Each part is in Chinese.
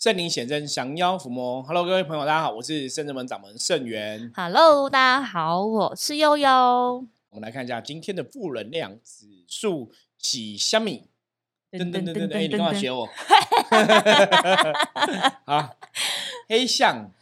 圣灵显真，降妖伏魔。Hello，各位朋友，大家好，我是圣真门掌门圣元。Hello，大家好，我是悠悠。我们来看一下今天的负能量指数几虾米？噔噔噔噔噔，哎，你干嘛学我？好，黑象，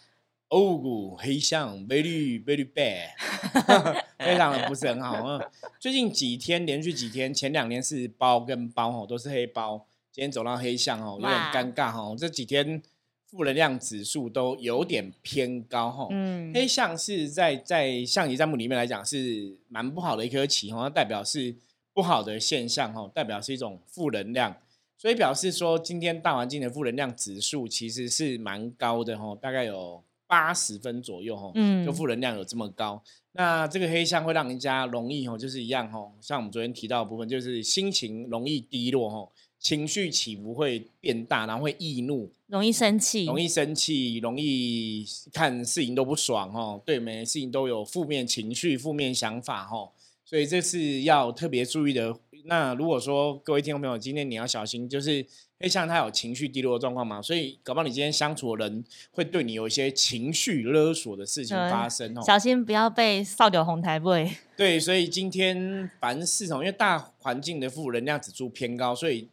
哦，黑象，very very bad，非常的不是很好啊。最近几天连续几天，前两天是包跟包哦，都是黑包，今天走到黑象哦，有点哇尴尬哦。这几天负能量指数都有点偏高哈。嗯，黑象是在在象棋占卜里面来讲是蛮不好的一颗棋哈，它代表是不好的现象哈，代表是一种负能量，所以表示说今天大环境的负能量指数其实是蛮高的哈，大概有八十分左右哈，嗯就负能量有这么高。那这个黑象会让人家容易哈，就是一样哈，像我们昨天提到的部分，就是心情容易低落哈，情绪起伏会变大，然后会易怒，容易生气，容易生气，容易看事情都不爽哦，对每件事情都有负面情绪、负面想法哦，所以这是要特别注意的。那如果说各位听众朋友，今天你要小心，就是会像他有情绪低落的状况嘛，所以搞不好你今天相处的人会对你有一些情绪勒索的事情对发生哦。小心不要被扫掉红台位。对，所以今天凡事哦，因为大环境的负能量指数偏高，所以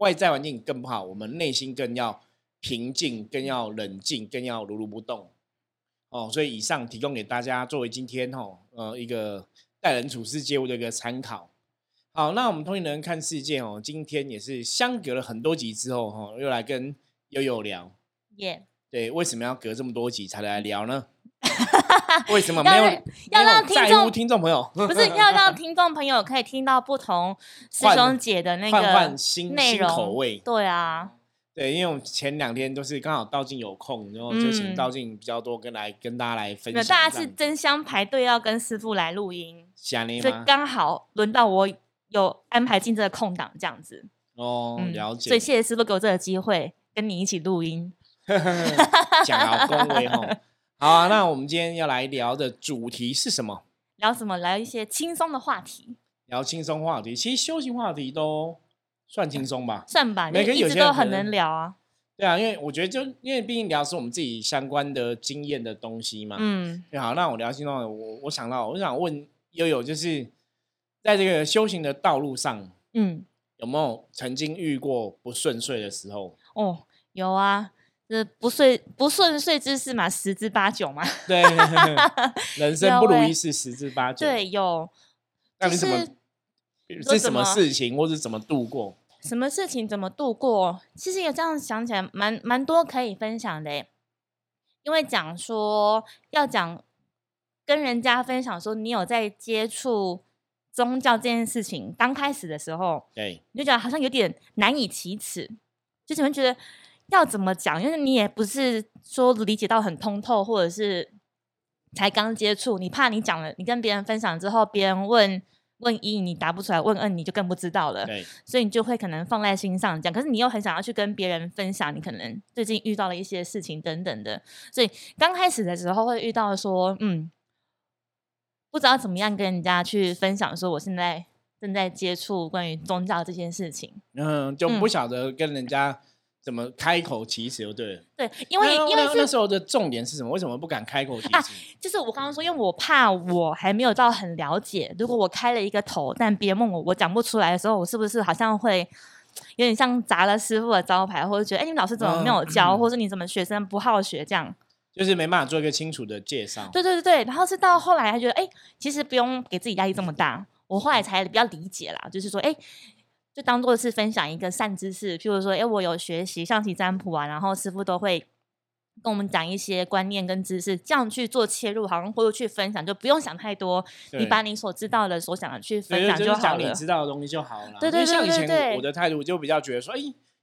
外在环境更不好，我们内心更要平静，更要冷静，更要如如不动。哦，所以以上提供给大家作为今天哦，呃，一个待人处事接物的一个参考。好，那我们通灵人看世界哦，今天也是相隔了很多集之后哦，又来跟悠悠聊。耶、对，为什么要隔这么多集才来聊呢？为什么没有要让听众听众朋友？不是要让听众朋友可以听到不同师兄姐的那换个换新新内容口味。对啊，对，因为我们前两天都是刚好道静有空，然后就请嗯道静比较多跟来跟大家来分享。大家是争相排队要跟师傅来录音，所以？刚好轮到我有安排进这个空档这样子。哦，嗯，了解。所以谢谢师傅给我这个机会跟你一起录音。讲好恭维吼。好啊，那我们今天要来聊的主题是什么？聊什么？聊一些轻松的话题，聊轻松话题，其实修行话题都算轻松吧。算吧，每个有些都很能能聊啊。对啊，因为我觉得就因为毕竟聊是我们自己相关的经验的东西嘛。嗯，对，好，那我聊轻松的，我我想到，我想问悠悠，就是在这个修行的道路上，嗯，有没有曾经遇过不顺遂的时候？哦，有啊，这不顺不顺遂之事嘛，十之八九嘛。对，人生不如意事十之八九。，对，有那你怎么就是是什么事情，或是怎么度过？什么事情怎么度过？其实也这样想起来，蛮蛮多可以分享的诶。因为讲说要讲跟人家分享说，你有在接触宗教这件事情，刚开始的时候，对，你就觉得好像有点难以启齿，就是你会觉得要怎么讲，因为你也不是说理解到很通透，或者是才刚接触，你怕你讲了，你跟别人分享之后，别人问问一你答不出来，问二你就更不知道了，对，所以你就会可能放在心上讲，可是你又很想要去跟别人分享，你可能最近遇到了一些事情等等的，所以刚开始的时候会遇到说，嗯，不知道怎么样跟人家去分享，说我现在正在接触关于宗教这件事情。嗯，就不嗯。晓得跟人家怎么开口其实，就对了。对，因为因为是那那时候的重点是什么？为什么不敢开口启啊齿？就是我刚刚说，因为我怕我还没有到很了解，如果我开了一个头，但别人问我我讲不出来的时候，我是不是好像会有点像砸了师傅的招牌，或者觉得哎，你们老师怎么没有教，嗯或者你怎么学生不好学这样？就是没办法做一个清楚的介绍。对对对对，然后是到后来还觉得，哎，其实不用给自己压力这么大。我后来才比较理解啦，就是说，哎，就当做是分享一个善知识，譬如说，哎，我有学习象棋占卜啊，然后师傅都会跟我们讲一些观念跟知识，这样去做切入，好像或者去分享，就不用想太多，你把你所知道的、所想的去分，享就好了。讲你知道的东西就好了。对对因为像以前对对对我的态度就比较觉得说，哎，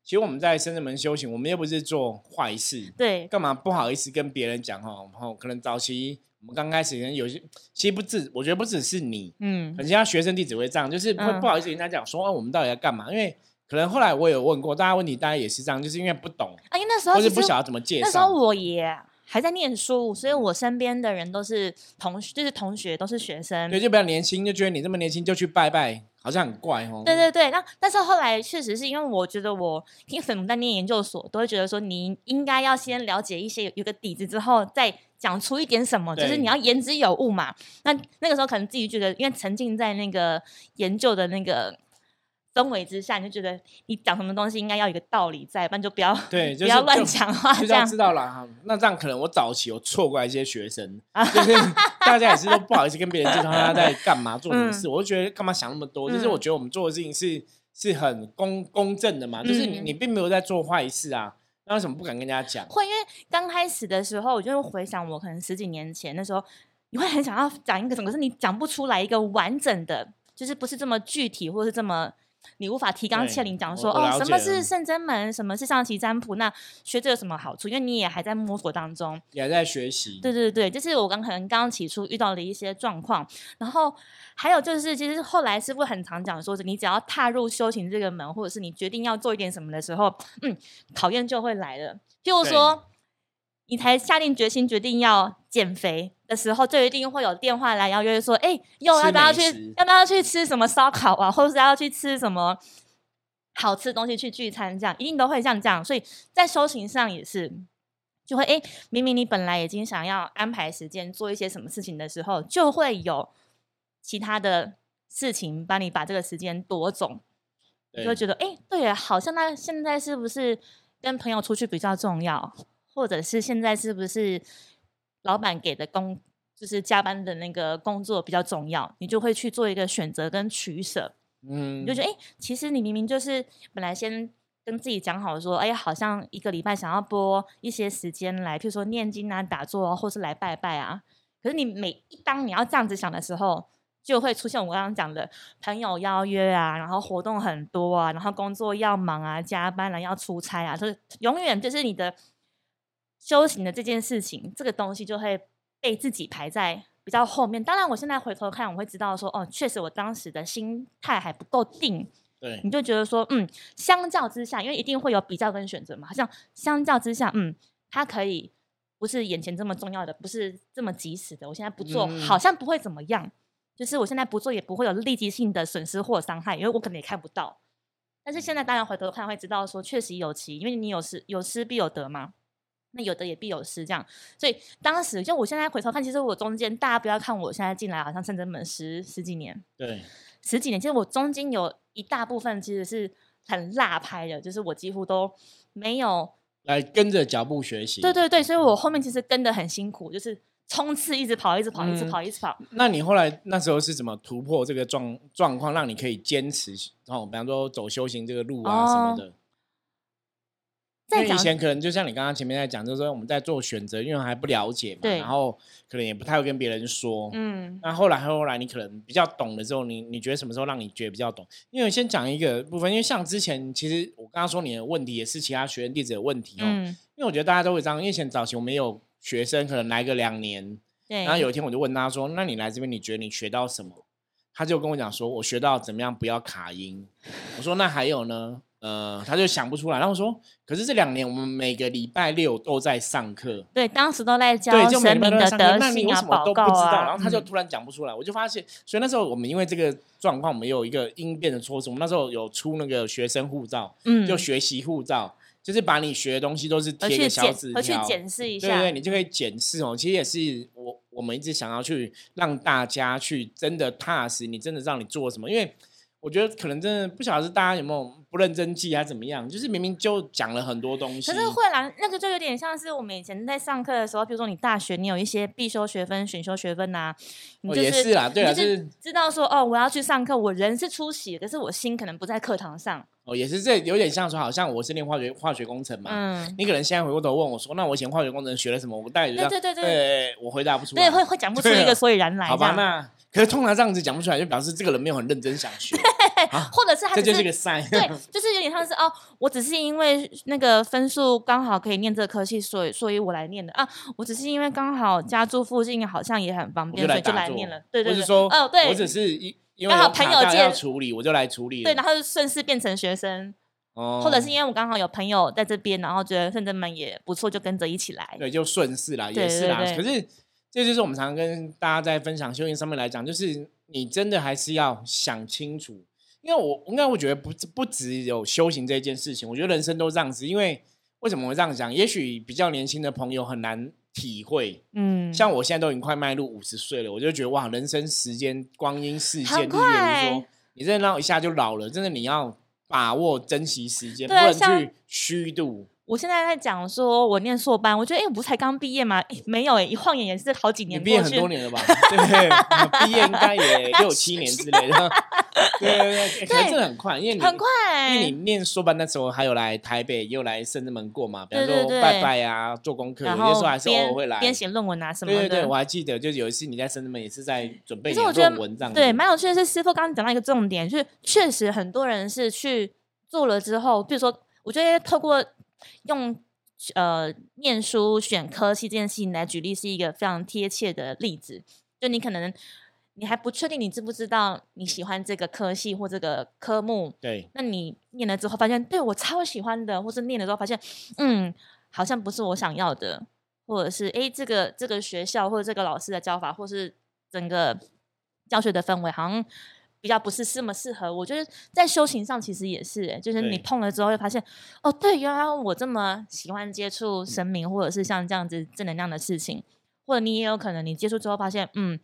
其实我们在深圳门修行，我们又不是做坏事，对干嘛不好意思跟别人讲哈？然后可能早期我们刚开始可能有些，其实不止，我觉得不只是你，嗯很像学生弟子会这样，就是会嗯不好意思跟人家讲说，哦，我们到底在干嘛？因为可能后来我有问过，大家问题大家也是这样，就是因为不懂，啊，因为那时候或是不晓得怎么介绍那时候。我也还在念书，所以我身边的人都是同学，就是同学，都是学生。对，就比较年轻，就觉得你这么年轻就去拜拜，好好像很怪哦。对对对，那但是后来确实是因为我觉得我因为粉母在念研究所，都会觉得说你应该要先了解一些有有个底子之后，再讲出一点什么，就是你要言之有物嘛。那那个时候可能自己觉得，因为沉浸在那个研究的那个氛围之下，你就觉得你讲什么东西应该要有一个道理在，不然就不要对，就是不要乱就讲话就这样。知道了哈。那这样可能我早期有错怪一些学生，就是大家也是都不好意思跟别人介绍他在干嘛 做什么嗯事，我就觉得干嘛想那么多？就是嗯我觉得我们做的事情是是很公公正的嘛，就是你并没有在做坏事啊，那为什么不敢跟人家讲？会，因为刚开始的时候，我就会回想我可能十几年前那时候，你会很想要讲一个什么，可是你讲不出来一个完整的，就是不是这么具体，或是这么你无法提纲挈领讲我说哦，什么是圣真门，什么是象棋占卜，那学这有什么好处？因为你也还在摸索当中。也还在学习，对对对，这是我刚可能刚刚起初遇到的一些状况，然后还有就是，其实后来师傅很常讲说，你只要踏入修行这个门，或者是你决定要做一点什么的时候，嗯，考验就会来了。譬如对说，你才下定决心决定要减肥的时候，就一定会有电话来邀约说，哎，又要不要去要不要去吃什么烧烤啊，或者是要去吃什么好吃的东西去聚餐，这样一定都会像这样。所以在修行上也是。就会哎，明明你本来已经想要安排时间做一些什么事情的时候，就会有其他的事情帮你把这个时间夺走，你就会对觉得哎，对耶，好像那现在是不是跟朋友出去比较重要，或者是现在是不是老板给的工就是加班的那个工作比较重要，你就会去做一个选择跟取舍。嗯你就觉得，哎、其实你明明就是本来先跟自己讲好说，哎呀，好像一个礼拜想要拨一些时间来，譬如说念经啊、打坐啊，或是来拜拜啊。可是你每一当你要这样子想的时候，就会出现我刚刚讲的朋友邀约啊，然后活动很多啊，然后工作要忙啊，加班啊、要出差啊，就是永远就是你的修行的这件事情，这个东西就会被自己排在比较后面。当然，我现在回头看，我会知道说，哦，确实我当时的心态还不够定，对你就觉得说，嗯，相较之下，因为一定会有比较跟选择嘛，好像相较之下，嗯，它可以不是眼前这么重要的，不是这么及时的，我现在不做，嗯好像不会怎么样，就是我现在不做也不会有立即性的损失或伤害，因为我可能也看不到。但是现在当然回头看会知道说，确实有其，因为你有失有失必有得嘛。那有得也必有失，这样，所以当时就我现在回头看，其实我中间大家不要看我现在进来好像圣真门十十几年，对，十几年，其实我中间有一大部分其实是很辣拍的，就是我几乎都没有。来跟着脚步学习。对对对，所以我后面其实跟的很辛苦，就是冲刺，一直跑，一直跑，一直嗯跑，一直跑。那你后来那时候是怎么突破这个状状况，让你可以坚持？哦，比方说走修行这个路啊什么的。因为以前可能就像你刚刚前面在讲，就是说我们在做选择，因为还不了解嘛，然后可能也不太会跟别人说。嗯那后来后来你可能比较懂了之后，你你觉得什么时候让你觉得比较懂？因为先讲一个部分，因为像之前其实我刚刚说你的问题也是其他学员弟子的问题哦，嗯，因为我觉得大家都会这样，因为以前早期我们有学生可能来个两年，对。然后有一天我就问他说：“那你来这边，你觉得你学到什么？”他就跟我讲说：“我学到怎么样不要卡音。”我说：“那还有呢？”呃，他就想不出来。然后我说：“可是这两年我们每个礼拜六都在上课，对，当时都在教对，就每神明的。德那你性啊、为什么都不知道？啊。然后他就嗯突然讲不出来，我就发现，所以那时候我们因为这个状况，我们有一个应变的措施。我们那时候有出那个学生护照，嗯就学习护照，就是把你学的东西都是贴个小纸条，检视一下。对对，你就可以检视哦。其实也是我我们一直想要去让大家去真的踏实，你真的让你做什么？因为我觉得可能真的不晓得是大家有没有不认真记还怎么样，就是明明就讲了很多东西，可是会啦，那个就有点像是我们以前在上课的时候，比如说你大学你有一些必修学分、选修学分呐、你哦就也是啦，对啦，就就是是知道说哦，我要去上课，我人是出席，可是我心可能不在课堂上。哦也是这有点像说，好像我是念化学化学工程嘛。嗯，你可能现在回过头问我说：“那我以前化学工程学了什么？”我大概对对对对对，我回答不出来。对，会会讲不出一个所以然来。好吧，那可是通常这样子讲不出来，就表示这个人没有很认真想学，或者是他这就是。对，就是有点像是哦，我只是因为那个分数刚好可以念这个科系，所以所以我来念的啊。我只是因为刚好家住附近，好像也很方便，就所以就来念了。对对是说，哦对我只是因 因为刚好朋友介要处理，我就来处理了。对，然后就顺势变成学生，哦或者是因为我刚好有朋友在这边，然后觉得圣真门也不错，就跟着一起来。对，就顺势啦，也是啦。可是这就是我们常常跟大家在分享修行上面来讲，就是你真的还是要想清楚，因为我应该我觉得不不只有修行这件事情，我觉得人生都这样子。因为为什么会这样讲？也许比较年轻的朋友很难体会。嗯，像我现在都已经快迈入五十岁了，我就觉得哇，人生时间光阴似箭，很日月如快梭，你真的让一下就老了。真的你要把握珍惜时间，不能去虚度。我现在在讲说，我念硕班，我觉得，哎、我不是才刚毕业吗？诶没有、哎，一晃眼也是好几你毕业。很多年了吧？对，毕业应该也 六七年之类的。对对对，可能真的很快，因为你很快、因为你念硕班那时候还有来台北，也有来深圳门过嘛，比方说拜拜啊、做功课，有然时候还是偶边尔会来。编写论文啊什么的。对对对，我还记得，就是有一次你在深圳门也是在准备你的可是我觉得论文这样子。对，蛮有趣的是，师傅刚刚讲到一个重点，就是确实很多人是去做了之后，比如说，我觉得透过用呃念书选科系这件事情来举例，是一个非常贴切的例子。就你可能你还不确定你知不知道你喜欢这个科系或这个科目，对那你念了之后发现，对我超喜欢的，或是念了之后发现，嗯，好像不是我想要的，或者是诶，这个这个学校或者这个老师的教法，或是整个教学的氛围，好像比较不是这么适合。我觉得在修行上其实也是、诶就是你碰了之后会发现，哦，对，原来我这么喜欢接触神明，或者是像这样子正能量的事情，或者你也有可能你接触之后发现，嗯。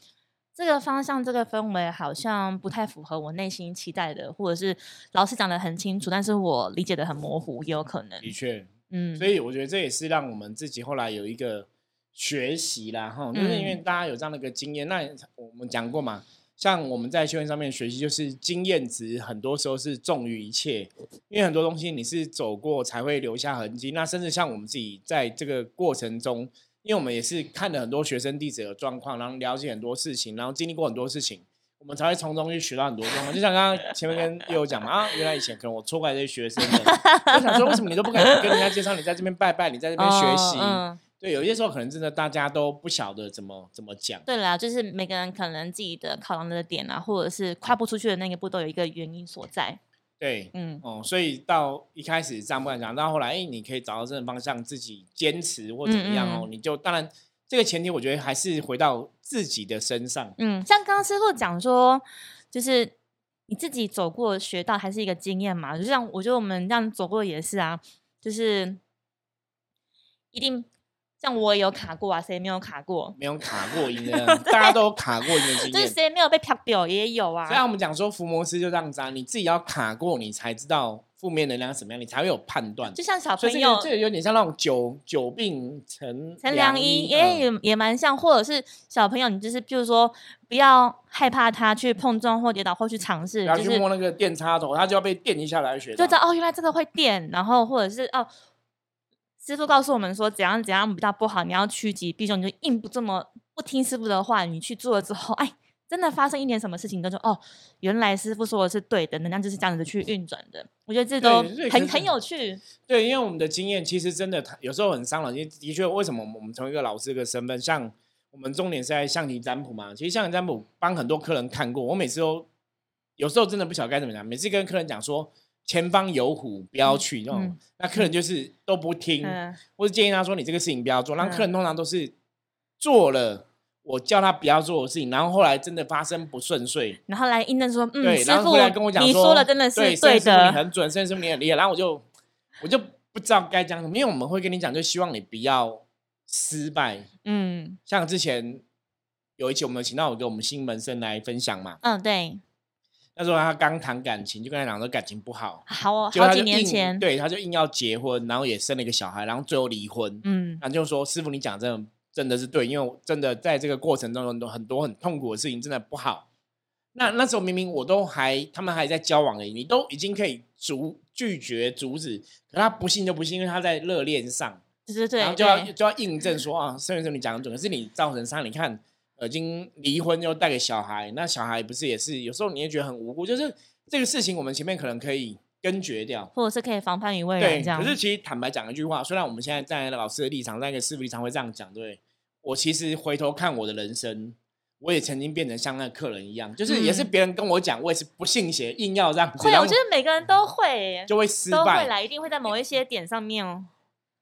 这个方向、这个氛围好像不太符合我内心期待的，或者是老师讲的很清楚，但是我理解的很模糊，也有可能。的确，嗯，所以我觉得这也是让我们自己后来有一个学习啦，哈，就是因为嗯大家有这样的一个经验。那我们讲过嘛，像我们在修行上面学习，就是经验值很多时候是重于一切，因为很多东西你是走过才会留下痕迹。那甚至像我们自己在这个过程中，因为我们也是看了很多学生弟子的状况，然后了解很多事情，然后经历过很多事情。我们才会从中去学到很多状况，就像刚刚前面跟叶友讲嘛，啊，原来以前可能我错怪这些学生们，我想说为什么你都不敢跟人家介绍你在这边拜拜，你在这边学习，哦嗯，对，有些时候可能真的大家都不晓得怎么怎么讲。对啦，就是每个人可能自己的考量的点啊，或者是跨不出去的那个步，都有一个原因所在。对，嗯，哦、所以到一开始这样不敢讲，到后来，哎，你可以找到这种方向，自己坚持或怎么样哦，嗯你就当然这个前提，我觉得还是回到自己的身上。嗯，像刚刚师傅讲说，就是你自己走过学到还是一个经验嘛，就像我觉得我们这样走过也是啊，就是一定像我也有卡过啊，谁没有卡过？没有卡过音的，大家都有卡过音的经 就是验。谁没有被啪掉也有啊所以。我们讲说伏魔师就这样子啊，你自己要卡过，你才知道负面能量是什么样，你才会有判断。就像小朋友个这个有点像那种久久病成成良医，医也嗯也也蛮像，或者是小朋友，你就是譬如说不要害怕他去碰撞或跌倒或去尝试，然后去摸那个电插头，他就要被电一下来学到。就知道哦，原来这个会电，然后或者是哦，师傅告诉我们说怎样怎样比较不好，你要趋吉避凶，你就硬不这么不听师傅的话，你去做了之后，哎，真的发生一点什么事情，你都说哦，原来师傅说的是对的，能量就是这样子去运转的。我觉得这都很很有趣。对，因为我们的经验其实真的有时候很伤脑筋。的确，为什么我们从一个老师这个身份，像我们重点是在象棋占卜嘛？其实象棋占卜帮很多客人看过，我每次都有时候真的不晓得该怎么讲。每次跟客人讲说前方有虎，不要去那种，嗯那客人就是都不听，嗯，或者建议他说你这个事情不要做。让客人嗯通常都是做了我叫他不要做的事情，然后后来真的发生不顺遂。然后来印证说，嗯，对，师傅然后回来跟我讲你说的真的是对，的。很准，甚至师傅你很厉害。然后我就我就不知道该讲什么，因为我们会跟你讲，就希望你不要失败。嗯像之前有一期我们请到有个我们新门生来分享嘛，嗯，对，那时候他刚谈感情，就跟他讲说感情不好，好哦，好几年前，对，他就硬要结婚，然后也生了一个小孩，然后最后离婚。嗯。然后就说师傅你讲真的真的是对，因为我真的在这个过程中有很多很多很痛苦的事情，真的不好。那那时候明明我都还他们还在交往而已，你都已经可以阻拒绝阻止，可他不信就不信，因为他在热恋上，对对对，然后就要就要印证说啊，圣元师你讲的准，可是你造成伤，你看呃已经离婚又带给小孩，那小孩不是也是有时候你也觉得很无辜，就是这个事情我们前面可能可以根绝掉，或者是可以防范于未，然这样。可是其实坦白讲一句话，虽然我们现在站在老师的立场，在一个师傅立场会这样讲，对？我其实回头看我的人生，我也曾经变成像那个客人一样，就是也是嗯别人跟我讲，我也是不信邪，硬要这样子，会，我觉得每个人都会，就会失都会来。一定会在某一些点上面哦。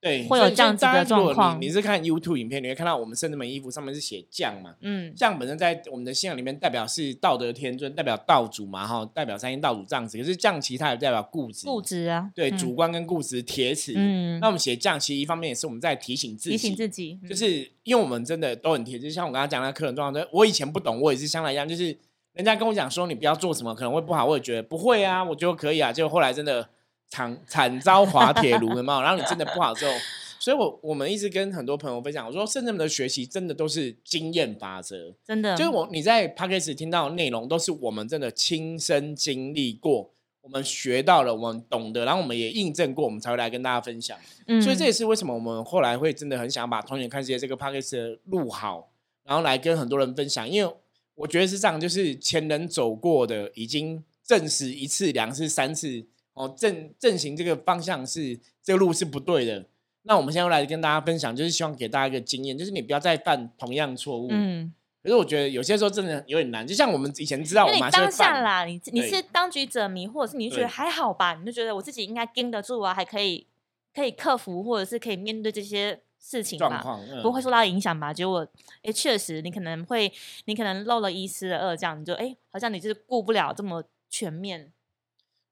对，会有这样子的状况你。你是看 YouTube 影片，你会看到我们圣人门衣服上面是写降嘛？嗯，降本身在我们的信仰里面代表是道德天尊，代表道主嘛，哈，代表三星道主这样子。可是降其他也代表固执，固执啊，对，嗯主观跟固执铁齿。嗯那我们写降，其实一方面也是我们在提醒自己，提醒自己，嗯就是因为我们真的都很贴，就像我刚刚讲那客人状况，我以前不懂，我也是像他一样，就是人家跟我讲说你不要做什么可能会不好，我也觉得不会啊，我觉得可以啊，结果后来真的惨惨遭滑铁卢，有没有？然后你真的不好之后，所以我我们一直跟很多朋友分享，我说圣人们的学习真的都是经验法则，真的就是我你在 p a c k a g e 听到的内容都是我们真的亲身经历过。我们学到了，我们懂得，然后我们也印证过，我们才会来跟大家分享。嗯所以这也是为什么我们后来会真的很想把《童年看世界》这个 p a c k a g e 录好，然后来跟很多人分享。因为我觉得是这样，就是前人走过的，已经证实一次、两次、三次，哦，正正行这个方向是这个路是不对的。那我们现在来跟大家分享，就是希望给大家一个经验，就是你不要再犯同样错误。嗯，可是我觉得有些时候真的有点难，就像我们以前知道我们当下啦，你你是当局者迷，或者是你就觉得对还好吧，你就觉得我自己应该盯得住啊，还可以可以克服，或者是可以面对这些事情吧。不会受到影响吧？结果，哎，确实，你可能会，你可能漏了一丝的二，这样你就，哎，好像你就是顾不了这么全面。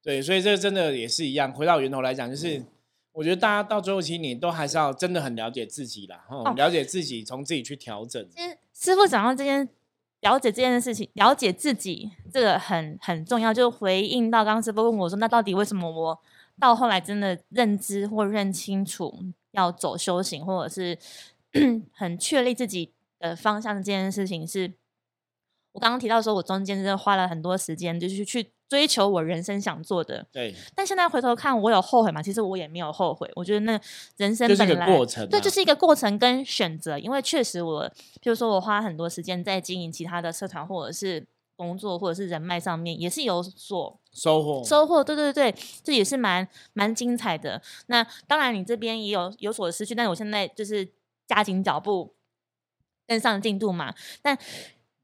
对，所以这真的也是一样。回到源头来讲，就是我觉得大家到最后，其实你都还是要真的很了解自己啦，哦哦，了解自己，从自己去调整。其实师傅讲到这件，了解这件事情，了解自己，这个很很重要。就回应到刚刚师傅问我说，那到底为什么我到后来真的认知或认清楚要走修行，或者是 很确立自己的方向这件事情是，我刚刚提到说，我中间真的花了很多时间，就是去追求我人生想做的。对，但现在回头看，我有后悔吗？其实我也没有后悔。我觉得那人生就是一个本来过程啊对，就是一个过程跟选择。因为确实我，比如说我花很多时间在经营其他的社团，或者是工作，或者是人脉上面，也是有所收获，收获。对对对，这也是蛮蛮精彩的。那当然，你这边也有有所失去，但是我现在就是加紧脚步，跟上进度嘛。但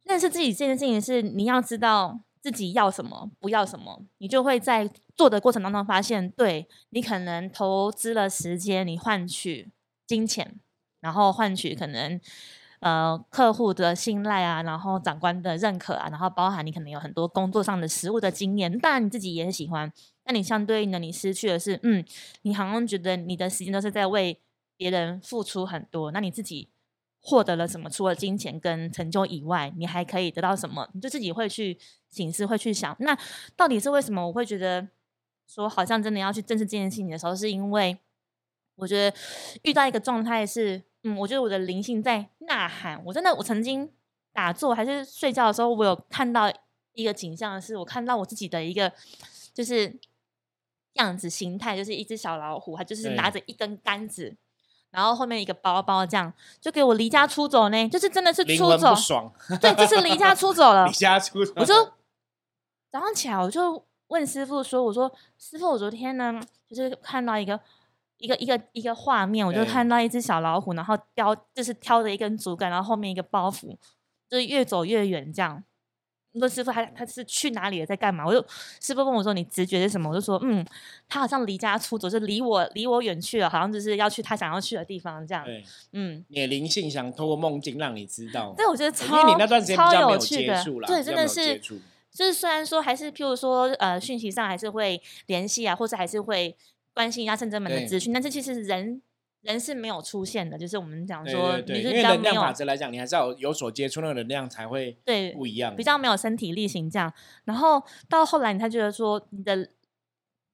认识自己这件事情是你要知道自己要什么，不要什么，你就会在做的过程当中发现，对你可能投资了时间，你换取金钱，然后换取可能。呃，客户的信赖啊，然后长官的认可啊，然后包含你可能有很多工作上的实务的经验，当然你自己也很喜欢，那你相对应的你失去的是，嗯，你好像觉得你的时间都是在为别人付出很多，那你自己获得了什么？除了金钱跟成就以外，你还可以得到什么？你就自己会去醒思，会去想，那到底是为什么？我会觉得说，好像真的要去正视这件事情的时候，是因为我觉得遇到一个状态是，嗯，我觉得我的灵性在呐喊。我真的，我曾经打坐还是睡觉的时候，我有看到一个景象，是我看到我自己的一个就是样子形态，就是一只小老虎，它就是拿着一根杆子。然后后面一个包包，这样就给我离家出走呢，就是真的是出走，爽，对，就是离家出走了 离。家出走，我就早上起来，我就问师傅说：“我说师傅，我昨天呢，就是看到一个一个一个一个画面，我就看到一只小老虎，然后叼就是挑着一根竹竿，然后后面一个包袱，就是越走越远这样。”你说师傅他他是去哪里了，在干嘛？我就师傅问我说你直觉是什么？我就说嗯，他好像离家出走，就离我离我远去了，好像就是要去他想要去的地方这样。对，嗯，你的灵性想透过梦境让你知道，对，我觉得因超为你那段时间比超较没有有趣的接触，啦，对，真的是就是虽然说还是譬如说呃讯息上还是会联系啊，或者还是会关心一下圣真门的对资讯，但是其实人人是没有出现的，就是我们讲说对对，你是因为能量法则来讲，你还是要有有所接触，那个能量才会对不一样，比较没有身体力行这样，然后到后来你才觉得说你的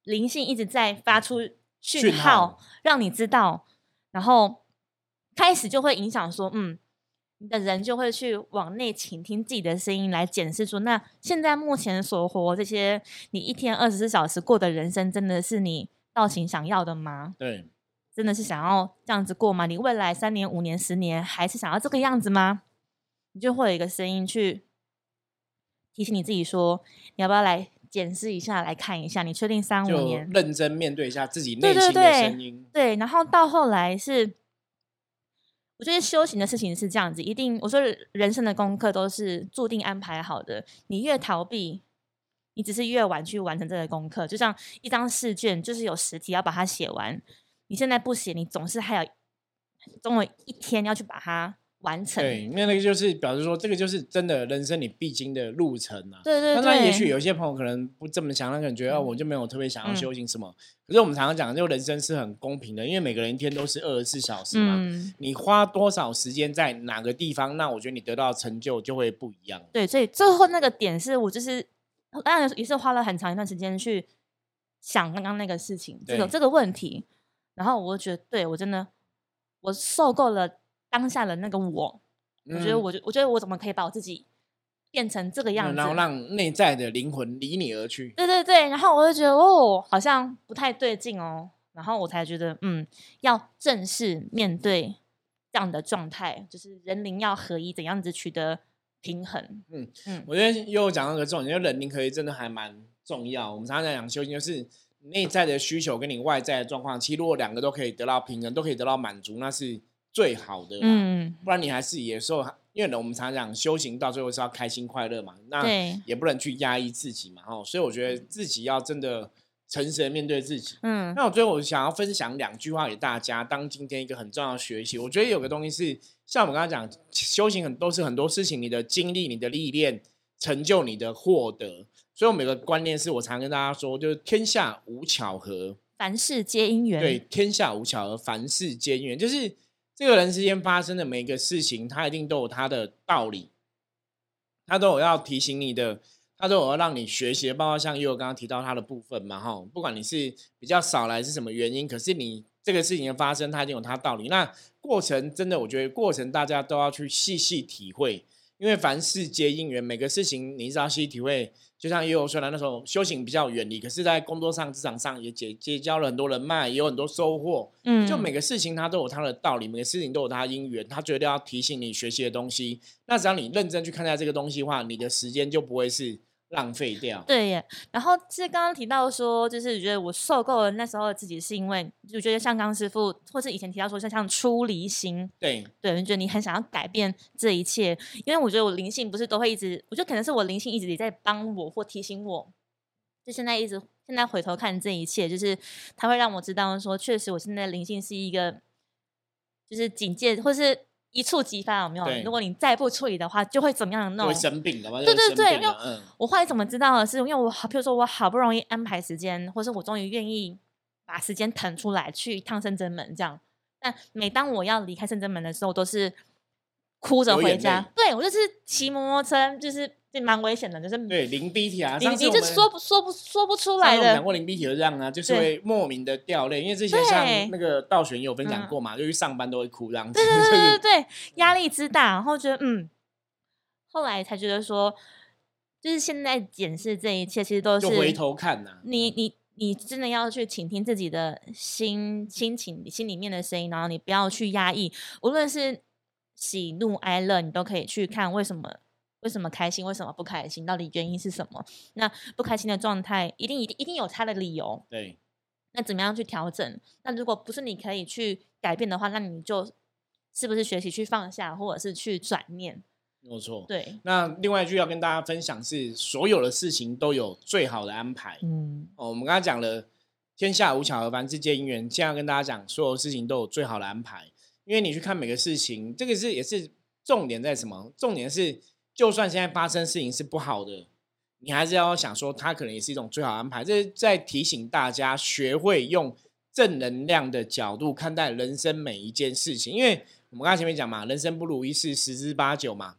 灵性一直在发出讯讯号号，让你知道，然后开始就会影响说，嗯，你的人就会去往内倾听自己的声音，来检视说，那现在目前所活这些，你一天二十四小时过的人生，真的是你道行想要的吗？对真的是想要这样子过吗？你未来三年、五年、十年还是想要这个样子吗？你就会有一个声音去提醒你自己说，你要不要来检视一下，来看一下，你确定三五年？认真面对一下自己内心的声音，对，然后到后来是，我觉得修行的事情是这样子，一定我说人生的功课都是注定安排好的，你越逃避。你只是越晚去完成这个功课，就像一张试卷，就是有十题要把它写完。你现在不写，你总是还有总有一天要去把它完成。对，那那个就是表示说，这个就是真的人生你必经的路程啊。对对对，那也许有些朋友可能不这么想，他可能觉得、哦、我就没有特别想要嗯修行什么。可是我们常常讲，就人生是很公平的，因为每个人一天都是二十四小时嘛。嗯，你花多少时间在哪个地方，那我觉得你得到成就就会不一样。对，所以最后那个点是我就是当然也是花了很长一段时间去想刚刚那个事情，这个对这个问题，然后我就觉得，对我真的我受够了当下的那个我，我觉得嗯我就我觉得我怎么可以把我自己变成这个样子，然后让内在的灵魂离你而去。对对对，然后我就觉得哦，好像不太对劲哦，然后我才觉得嗯，要正式面对这样的状态，就是人灵要合一，怎样子取得平衡。嗯嗯我觉得又讲到一个重点，就人灵合一真的还蛮重要。我们常常在讲修行，就是内在的需求跟你外在的状况，其实如果两个都可以得到平衡，都可以得到满足，那是最好的。嗯，嗯，不然你还是有时候，因为呢，我们常常讲修行到最后是要开心快乐嘛，那，也不能去压抑自己嘛，哦，所以我觉得自己要真的诚实的面对自己。嗯那我最后我想要分享两句话给大家，当今天一个很重要的学习。我觉得有个东西是，像我们刚刚讲，修行很都是很多事情，你的经历、你的历练，成就你的获得。所以我们有个观念是我常跟大家说，就是天下无巧合，凡事皆因缘。对，天下无巧合，凡事皆因缘，就是这个人之间发生的每一个事情，它一定都有它的道理，它都有要提醒你的，它都有要让你学习的，包括像悠悠刚刚提到他的部分嘛，哈，不管你是比较少来是什么原因，可是你这个事情的发生，它一定有它道理。那过程真的，我觉得过程大家都要去细细体会，因为凡事皆因缘，每个事情你只要细细体会。就像悠悠虽然那时候修行比较远离，可是在工作上、职场上也结结交了很多人脉，也有很多收获。嗯，就每个事情它都有它的道理，每个事情都有它的因缘，它绝对要提醒你学习的东西。那只要你认真去看待这个东西的话，你的时间就不会是浪费掉。对耶。然后是刚刚提到说，就是觉得我受够了那时候的自己，是因为就觉得像刚师傅，或是以前提到说像像出离心，对对，我就觉得你很想要改变这一切，因为我觉得我灵性不是都会一直，我觉得可能是我灵性一直也在帮我或提醒我，就现在一直现在回头看这一切，就是它会让我知道说，确实我现在的灵性是一个，就是警戒或是一触即发，有没有？如果你再不处理的话，就会怎么样的那种。生病的嘛，对对对因为我后来怎么知道的是，因为我好，譬如说我好不容易安排时间，或是我终于愿意把时间腾出来去一趟圣真门这样。但每当我要离开圣真门的时候，都是哭着回家。对我就是骑摩托车，就是就蛮危险的，就是对零 B T 啊，你你就说不说不说不出来的我们讲的。过零 B T 的这样啊，就是对会莫名的掉泪，因为之前像那个道玄也有分享嗯过嘛，就去上班都会哭这样子，对对对就是对对，压力之大，然后觉得嗯，后来才觉得说，就是现在检视这一切，其实都是就回头看呐，你你你真的要去倾听自己的心心情、心里面的声音，然后你不要去压抑，无论是喜怒哀乐，你都可以去看为什么为什么开心，为什么不开心，到底原因是什么？那不开心的状态，一定一定一定有它的理由。对那怎么样去调整？那如果不是你可以去改变的话，那你就是不是学习去放下，或者是去转念？没有错。对，那另外一句要跟大家分享是，所有的事情都有最好的安排。嗯，哦，我们刚才讲了天下无巧合，凡事皆因缘。现在要跟大家讲，所有事情都有最好的安排。因为你去看每个事情，这个是也是重点在什么？重点是，就算现在发生事情是不好的，你还是要想说，它可能也是一种最好安排。这是在提醒大家，学会用正能量的角度看待人生每一件事情。因为我们刚才前面讲嘛，人生不如意事十之八九嘛。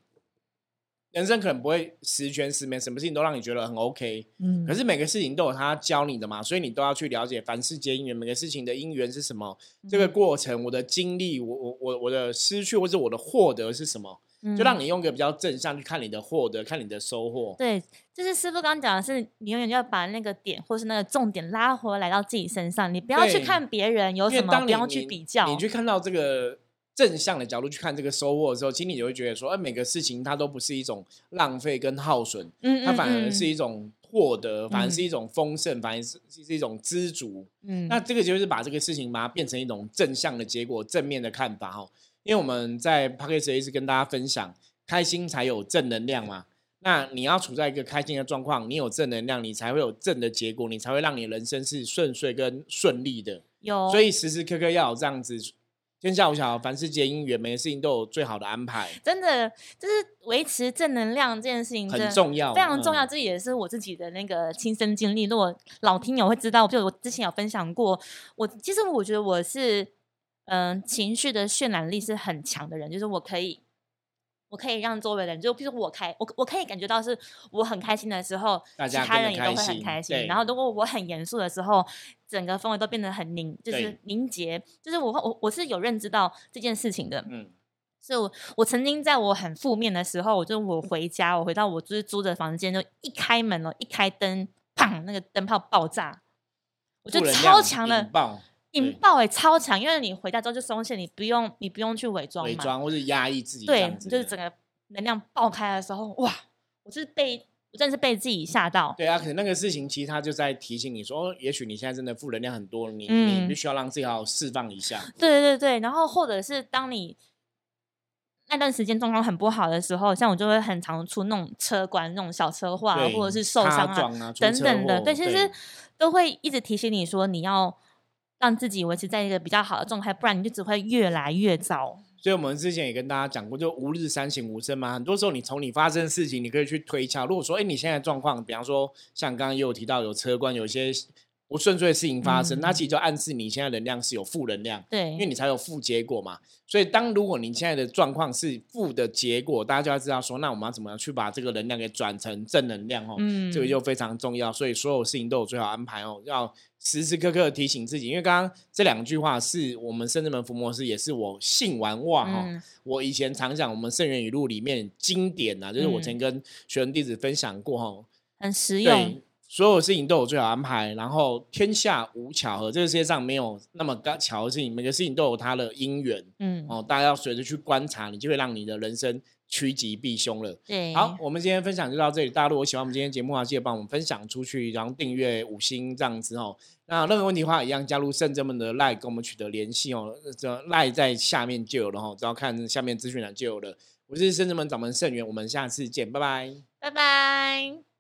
人生可能不会十全十美，什么事情都让你觉得很 OK，嗯可是每个事情都有他教你的嘛，所以你都要去了解凡事皆因缘，每个事情的因缘是什么，这个过程我的经历，我我我我的失去或者我的获得是什么，就让你。用一个比较正向去看你的获得，看你的收获。对，就是师傅刚刚讲的是，你永远要把那个点或是那个重点拉回来到自己身上，你不要去看别人有什么，不要去比较。你去看到这个正向的角度去看这个收获的时候，其实你就会觉得说，哎，每个事情它都不是一种浪费跟耗损，嗯，它反而嗯是一种获得，反而嗯是一种丰盛，反而是是一种知足。嗯，那这个就是把这个事情把它变成一种正向的结果，正面的看法哈。因为我们在 p a c k a g e 一直跟大家分享，开心才有正能量嘛。那你要处在一个开心的状况，你有正能量，你才会有正的结果，你才会让你人生是顺遂跟顺利的。有，所以时时刻刻要有这样子，天下无小，凡事皆因缘，每个事情都有最好的安排，真的就是维持正能量这件事情很重要，非常重要，嗯这也是我自己的那个亲身经历。如果老听友会知道，就我之前有分享过，我其实我觉得我是嗯、情绪的渲染力是很强的人，就是我可以。我可以让周围的人，就比如我开，我我可以感觉到是我很开心的时候，其他人也都会很开心。然后如果我很严肃的时候，整个氛围都变得很凝，就是凝结。就是我会我我是有认知到这件事情的。嗯，所以我，我曾经在我很负面的时候，我就我回家，我回到我就是租的房间，就一开门了，一开灯，砰，那个灯泡爆炸，我就超强的引爆哎、超强，因为你回家之后就松懈，你不用你不用去伪装嘛，伪装或是压抑自己对就是整个能量爆开的时候，哇，我是被我真的是被自己吓到，对啊，可能那个事情其实他就在提醒你说，哦，也许你现在真的负能量很多，你、嗯你必须要让自己好好释放一下。对对对，然后或者是当你那段时间状况很不好的时候，像我就会很常出那种车管、那种小车祸啊，或者是受伤啊啊等等的。对，其实都会一直提醒你说，你要让自己维持在一个比较好的状态，不然你就只会越来越糟。所以我们之前也跟大家讲过，就无日三省吾身嘛。很多时候你从你发生的事情，你可以去推敲。如果说，哎，你现在状况，比方说像刚刚也有提到有车关，有些不顺遂的事情发生，嗯那其实就暗示你现在能量是有负能量。对，因为你才有负结果嘛。所以，当如果你现在的状况是负的结果，大家就要知道说，那我们要怎么样去把这个能量给转成正能量哦。嗯这个就非常重要。所以，所有事情都有最好安排哦，要时时刻刻提醒自己。因为刚刚这两句话是我们圣人门伏魔师，也是我信完哇哈、嗯我以前常讲我们圣元语录里面经典啊，就是我嗯曾跟学生弟子分享过哈、很实用对。，所有事情都有最好安排，然后天下无巧合，这个世界上没有那么刚巧的事情，每个事情都有它的因缘嗯，哦。大家要随着去观察，你就会让你的人生趋吉避凶了。对，好，我们今天分享就到这里。大家如果喜欢我们今天节目啊，记得帮我们分享出去，然后订阅五星这样子哦。那任何问题的话，一样加入圣真们的 line 跟我们取得联系哦。这 line 在下面就有了哦，只要看下面资讯栏就有了。我是圣真门掌门圣元，我们下次见，拜拜。拜拜。